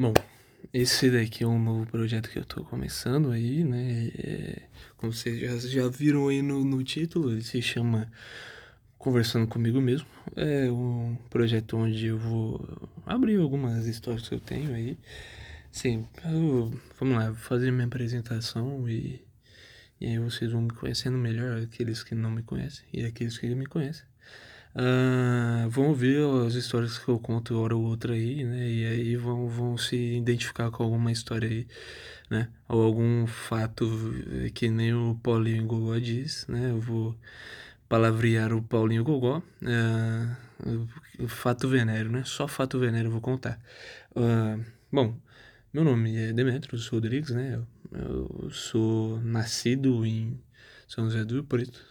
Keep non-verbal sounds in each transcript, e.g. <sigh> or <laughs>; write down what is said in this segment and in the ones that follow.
Bom, esse daqui é um novo projeto que eu tô começando aí, né? É, como vocês já, já viram aí no, no título, ele se chama Conversando Comigo Mesmo. É um projeto onde eu vou abrir algumas histórias que eu tenho aí. Sim, eu, vamos lá, vou fazer minha apresentação e, e aí vocês vão me conhecendo melhor, aqueles que não me conhecem e aqueles que me conhecem. Uh, vão ouvir as histórias que eu conto hora ou outra aí, né? E aí vão, vão se identificar com alguma história aí, né? Ou algum fato que nem o Paulinho Gogó diz, né? Eu vou palavrear o Paulinho Gogó. Uh, fato venéreo, né? Só fato venéreo eu vou contar. Uh, bom, meu nome é Demetrios Rodrigues, né? Eu, eu sou nascido em São José do Rio Preto,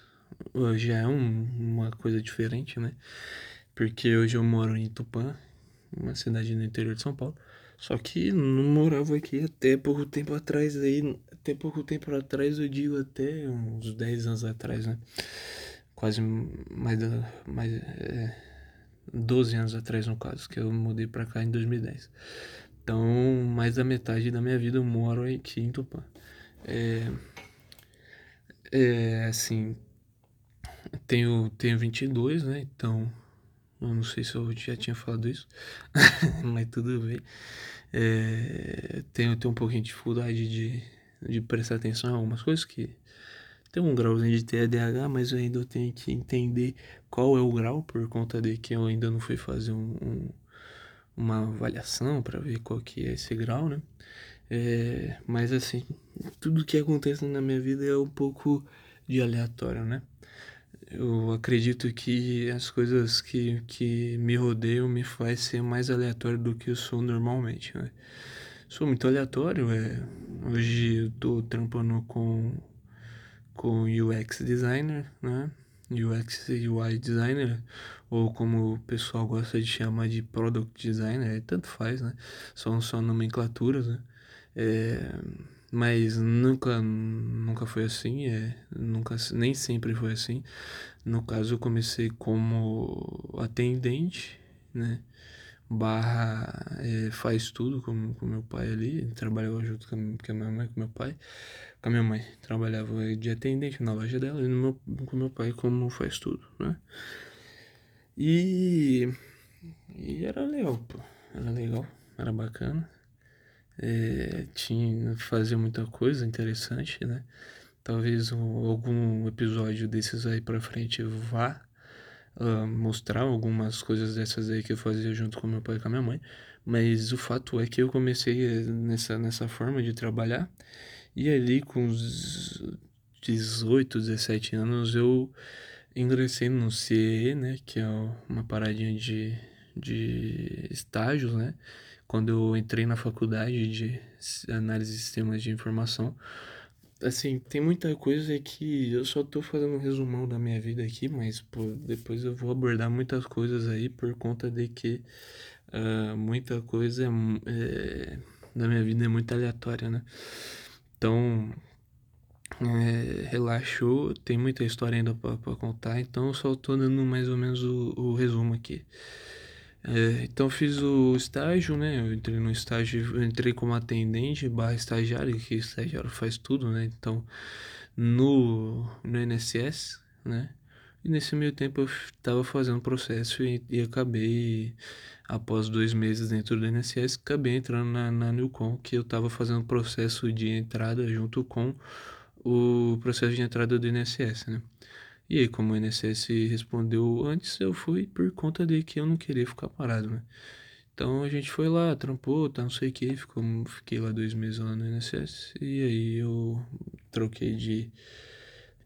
já é um, uma coisa diferente, né? Porque hoje eu moro em Tupã, uma cidade no interior de São Paulo. Só que não morava aqui até pouco tempo atrás aí, até pouco tempo atrás, eu digo até uns 10 anos atrás, né? Quase mais, mais é, 12 anos atrás, no caso, que eu mudei pra cá em 2010. Então, mais da metade da minha vida eu moro aqui em Tupã. É, é assim, tenho, tenho 22, né? Então, eu não sei se eu já tinha falado isso, <laughs> mas tudo bem. É, tenho, tenho um pouquinho de dificuldade de, de prestar atenção em algumas coisas que tem um grauzinho de TDAH, mas eu ainda tenho que entender qual é o grau, por conta de que eu ainda não fui fazer um, um, uma avaliação para ver qual que é esse grau, né? É, mas assim, tudo que acontece na minha vida é um pouco de aleatório, né? Eu acredito que as coisas que, que me rodeiam me faz ser mais aleatório do que eu sou normalmente, né? Sou muito aleatório, é... Hoje eu tô trampando com, com UX designer, né? UX e UI designer, ou como o pessoal gosta de chamar de product designer, tanto faz, né? São só nomenclaturas, né? É mas nunca nunca foi assim é nunca nem sempre foi assim. No caso eu comecei como atendente né barra é, faz tudo com, com meu pai ali. Trabalhava junto com, com a minha mãe com meu pai. Com a minha mãe trabalhava de atendente na loja dela e no meu, com meu pai como faz tudo né. E e era legal pô. Era legal era bacana é, tinha fazer muita coisa interessante, né? Talvez um, algum episódio desses aí pra frente vá uh, mostrar algumas coisas dessas aí que eu fazia junto com meu pai e com a minha mãe. Mas o fato é que eu comecei nessa, nessa forma de trabalhar e ali com uns 18, 17 anos eu ingressei no CE, né? Que é uma paradinha de, de estágios, né? Quando eu entrei na faculdade de análise de sistemas de informação. Assim, tem muita coisa que eu só tô fazendo um resumão da minha vida aqui, mas pô, depois eu vou abordar muitas coisas aí por conta de que uh, muita coisa é, da minha vida é muito aleatória, né? Então, é, relaxou, tem muita história ainda para contar, então eu só tô dando mais ou menos o, o resumo aqui. É, então fiz o estágio, né? Eu entrei no estágio, entrei como atendente barra estagiário, que estagiário faz tudo, né? Então no, no NSS, né? E nesse meio tempo eu estava fazendo processo e, e, acabei, após dois meses dentro do NSS, acabei entrando na, na Newcom, que eu estava fazendo processo de entrada junto com o processo de entrada do INSS, né? E aí, como o INSS respondeu antes, eu fui por conta de que eu não queria ficar parado, né? Então a gente foi lá, trampou, tá, não sei o que, ficou, fiquei lá dois meses lá no INSS. E aí eu troquei de,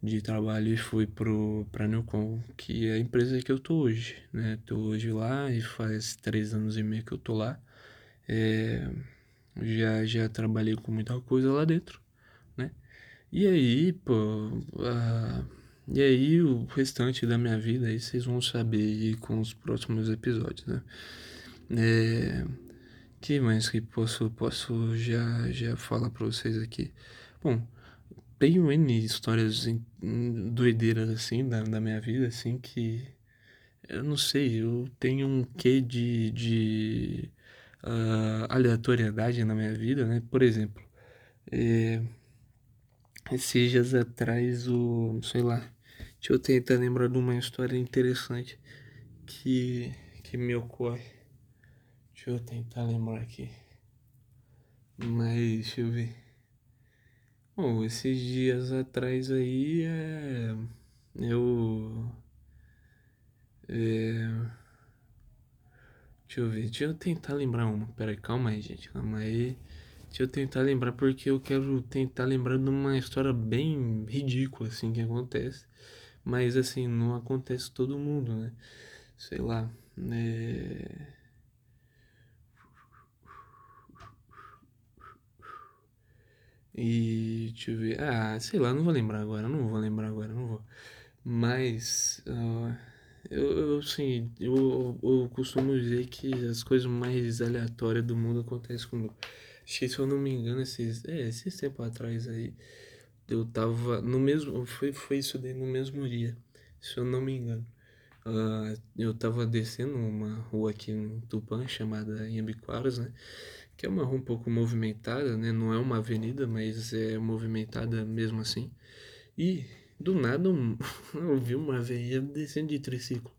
de trabalho e fui pro, pra Newcom, que é a empresa que eu tô hoje, né? Tô hoje lá e faz três anos e meio que eu tô lá. É, já, já trabalhei com muita coisa lá dentro, né? E aí, pô... Uh, e aí o restante da minha vida aí vocês vão saber com os próximos episódios, né? É, que mais que posso posso já já falar para vocês aqui? Bom, tenho N histórias doideiras assim da, da minha vida assim que eu não sei, eu tenho um quê de, de uh, aleatoriedade na minha vida, né? Por exemplo, é, esses dias atrás, o, sei lá, deixa eu tentar lembrar de uma história interessante que, que me ocorre. Deixa eu tentar lembrar aqui. Mas deixa eu ver. Bom, esses dias atrás aí é, eu. É, deixa eu ver, deixa eu tentar lembrar uma. Pera aí, calma aí, gente, calma aí. Deixa eu tentar lembrar porque eu quero tentar lembrar de uma história bem ridícula assim que acontece. Mas assim, não acontece todo mundo, né? Sei lá. É... E deixa eu ver. Ah, sei lá, não vou lembrar agora, não vou lembrar agora, não vou. Mas uh, eu, eu assim, eu, eu costumo dizer que as coisas mais aleatórias do mundo acontecem comigo. Se eu não me engano, esses, é, esses tempos atrás aí, eu tava no mesmo. Foi, foi isso daí no mesmo dia, se eu não me engano. Uh, eu tava descendo uma rua aqui em Tupã chamada Iambiquaras, né? que é uma rua um pouco movimentada, né? Não é uma avenida, mas é movimentada mesmo assim. E do nada <laughs> eu vi uma veia descendo de triciclo.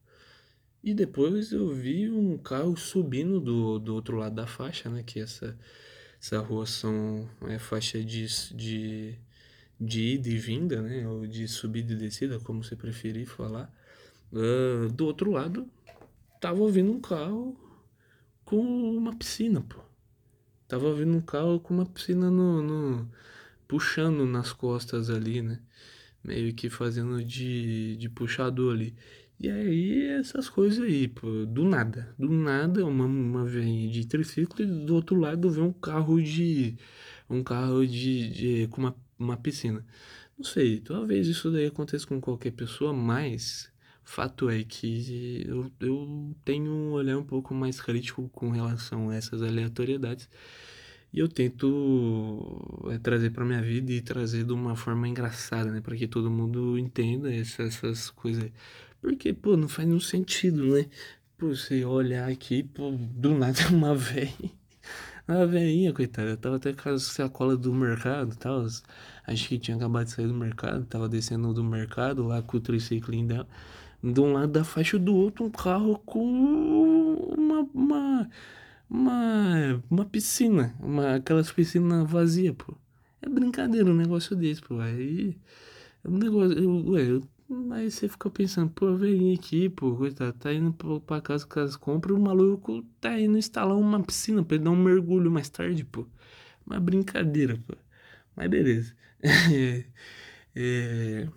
E depois eu vi um carro subindo do, do outro lado da faixa, né? Que essa, essa rua são é faixa de, de, de ida e vinda, né? Ou de subida e descida, como você preferir falar. Uh, do outro lado, tava vindo um carro com uma piscina, pô. Tava vindo um carro com uma piscina no, no, puxando nas costas ali, né? Meio que fazendo de, de puxador ali. E aí essas coisas aí, pô, do nada. Do nada, uma, uma vem de triciclo e do outro lado vem um carro de. Um carro de. de com uma, uma piscina. Não sei, talvez isso daí aconteça com qualquer pessoa, mas fato é que eu, eu tenho um olhar um pouco mais crítico com relação a essas aleatoriedades. E eu tento é, trazer para minha vida e trazer de uma forma engraçada, né? Para que todo mundo entenda essas, essas coisas. Porque, pô, não faz nenhum sentido, né? Pô, você olhar aqui, pô, do nada uma <laughs> velha. Uma velhinha, coitada. Tava até com a sacola do mercado e tal. Acho que tinha acabado de sair do mercado. Tava descendo do mercado lá com o triciclinho dela. De um lado da faixa do outro, um carro com uma, uma uma, uma piscina, uma, aquelas piscinas vazias, pô. É brincadeira um negócio desse, pô. Aí, é um negócio, eu, ué, eu, aí você fica pensando, pô, vem aqui, pô, coitado, tá indo pra, casa com as compras, o maluco tá indo instalar uma piscina pra ele dar um mergulho mais tarde, pô. Uma brincadeira, pô. Mas beleza. <laughs> é, é...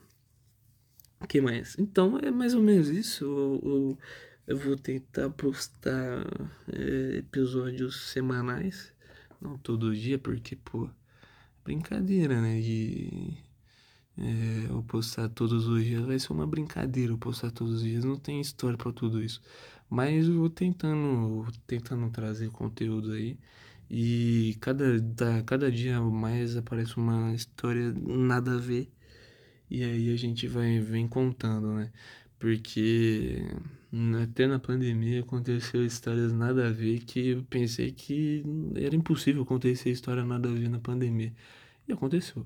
O que mais? Então é mais ou menos isso. O, o, eu vou tentar postar é, episódios semanais, não todo dia, porque, pô, brincadeira, né? De é, eu postar todos os dias vai ser uma brincadeira. Eu postar todos os dias não tem história para tudo isso. Mas eu vou tentando, tentando trazer conteúdo aí. E cada, da, cada dia mais aparece uma história nada a ver. E aí a gente vai vem contando, né? Porque até na pandemia aconteceu histórias nada a ver que eu pensei que era impossível acontecer história nada a ver na pandemia. E aconteceu,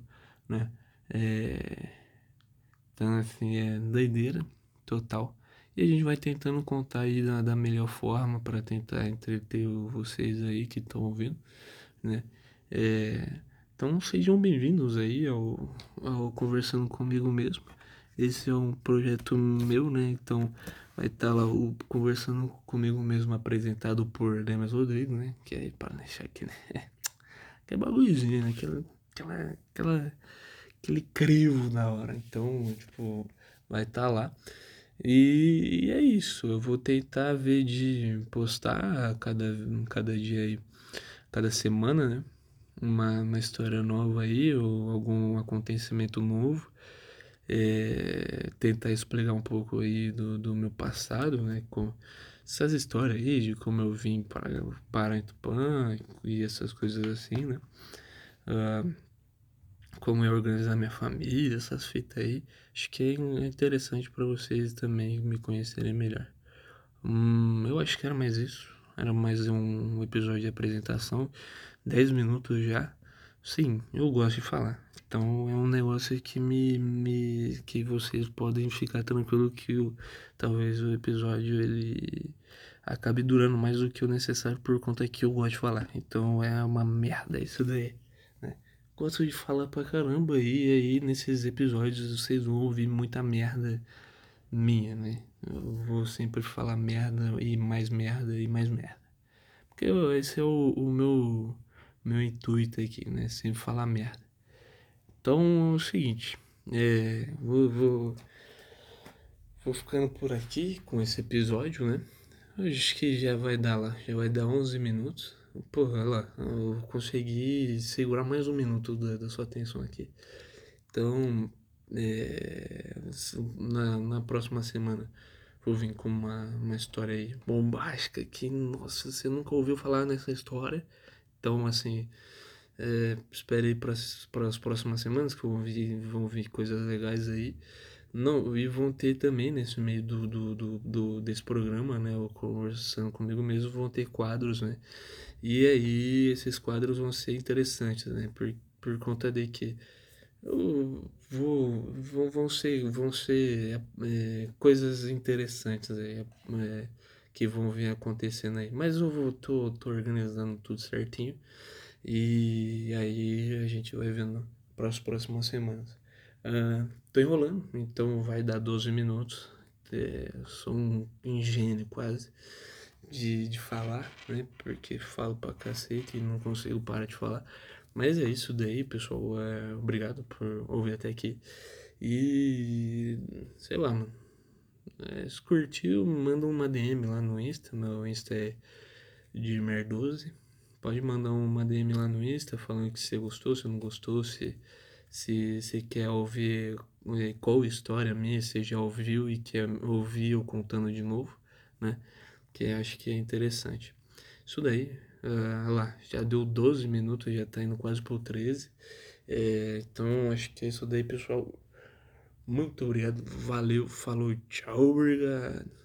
né? É... Então, assim, é doideira total. E a gente vai tentando contar aí da, da melhor forma para tentar entreter vocês aí que estão ouvindo, né? É... Então sejam bem-vindos aí ao, ao Conversando Comigo Mesmo. Esse é um projeto meu, né? Então vai estar tá lá o, conversando comigo mesmo, apresentado por Demas Rodrigo, né? Que é para deixar aqui, né? <laughs> Que é bagulhozinho, né? Aquela, aquela, aquela, aquele crivo na hora. Então, tipo, vai estar tá lá. E, e, é isso. Eu vou tentar ver de postar cada, cada dia aí, cada semana, né? Uma, uma história nova aí, ou algum acontecimento novo é, tentar explicar um pouco aí do, do meu passado, né? Com essas histórias aí de como eu vim para, para e essas coisas assim, né? Uh, como eu organizar minha família, essas fitas aí. Acho que é interessante para vocês também me conhecerem melhor. Hum, eu acho que era mais isso. Era mais um episódio de apresentação. 10 minutos já. Sim, eu gosto de falar. Então é um negócio que me, me que vocês podem ficar tranquilo que o, talvez o episódio ele acabe durando mais do que o necessário por conta que eu gosto de falar. Então é uma merda isso daí? Gosto de falar pra caramba e aí nesses episódios vocês vão ouvir muita merda minha, né? Eu vou sempre falar merda e mais merda e mais merda. Porque esse é o, o meu, meu intuito aqui, né? Sempre falar merda. Então é o seguinte, é, vou, vou, vou ficando por aqui com esse episódio, né? Acho que já vai dar lá, já vai dar 11 minutos. Porra, lá, eu consegui segurar mais um minuto da, da sua atenção aqui. Então, é, na, na próxima semana vou vir com uma, uma história aí bombástica que, nossa, você nunca ouviu falar nessa história. Então, assim, é, espere aí para as próximas semanas que vão vir, vão vir coisas legais aí. Não, e vão ter também nesse meio do, do, do, do desse programa, né? Conversando comigo mesmo, vão ter quadros, né? E aí esses quadros vão ser interessantes, né? Por, por conta de que eu vou, vão, vão ser, vão ser é, coisas interessantes aí, é, que vão vir acontecendo aí. Mas eu vou, tô, tô organizando tudo certinho. E aí a gente vai vendo para as próximas semanas. Uh, tô enrolando, então vai dar 12 minutos. É, sou um ingênuo quase de, de falar, né? Porque falo pra cacete e não consigo parar de falar. Mas é isso daí, pessoal. É, obrigado por ouvir até aqui. E sei lá, mano. É, se curtiu, manda uma DM lá no Insta. Meu Insta é de Mer12. Pode mandar uma DM lá no Insta falando que você gostou, se não gostou, se se você quer ouvir é, qual história minha você já ouviu e quer ouvir eu contando de novo, né? Que acho que é interessante. Isso daí, uh, lá, já deu 12 minutos, já tá indo quase pro 13. É, então acho que é isso daí, pessoal. Muito obrigado, valeu, falou, tchau, obrigado.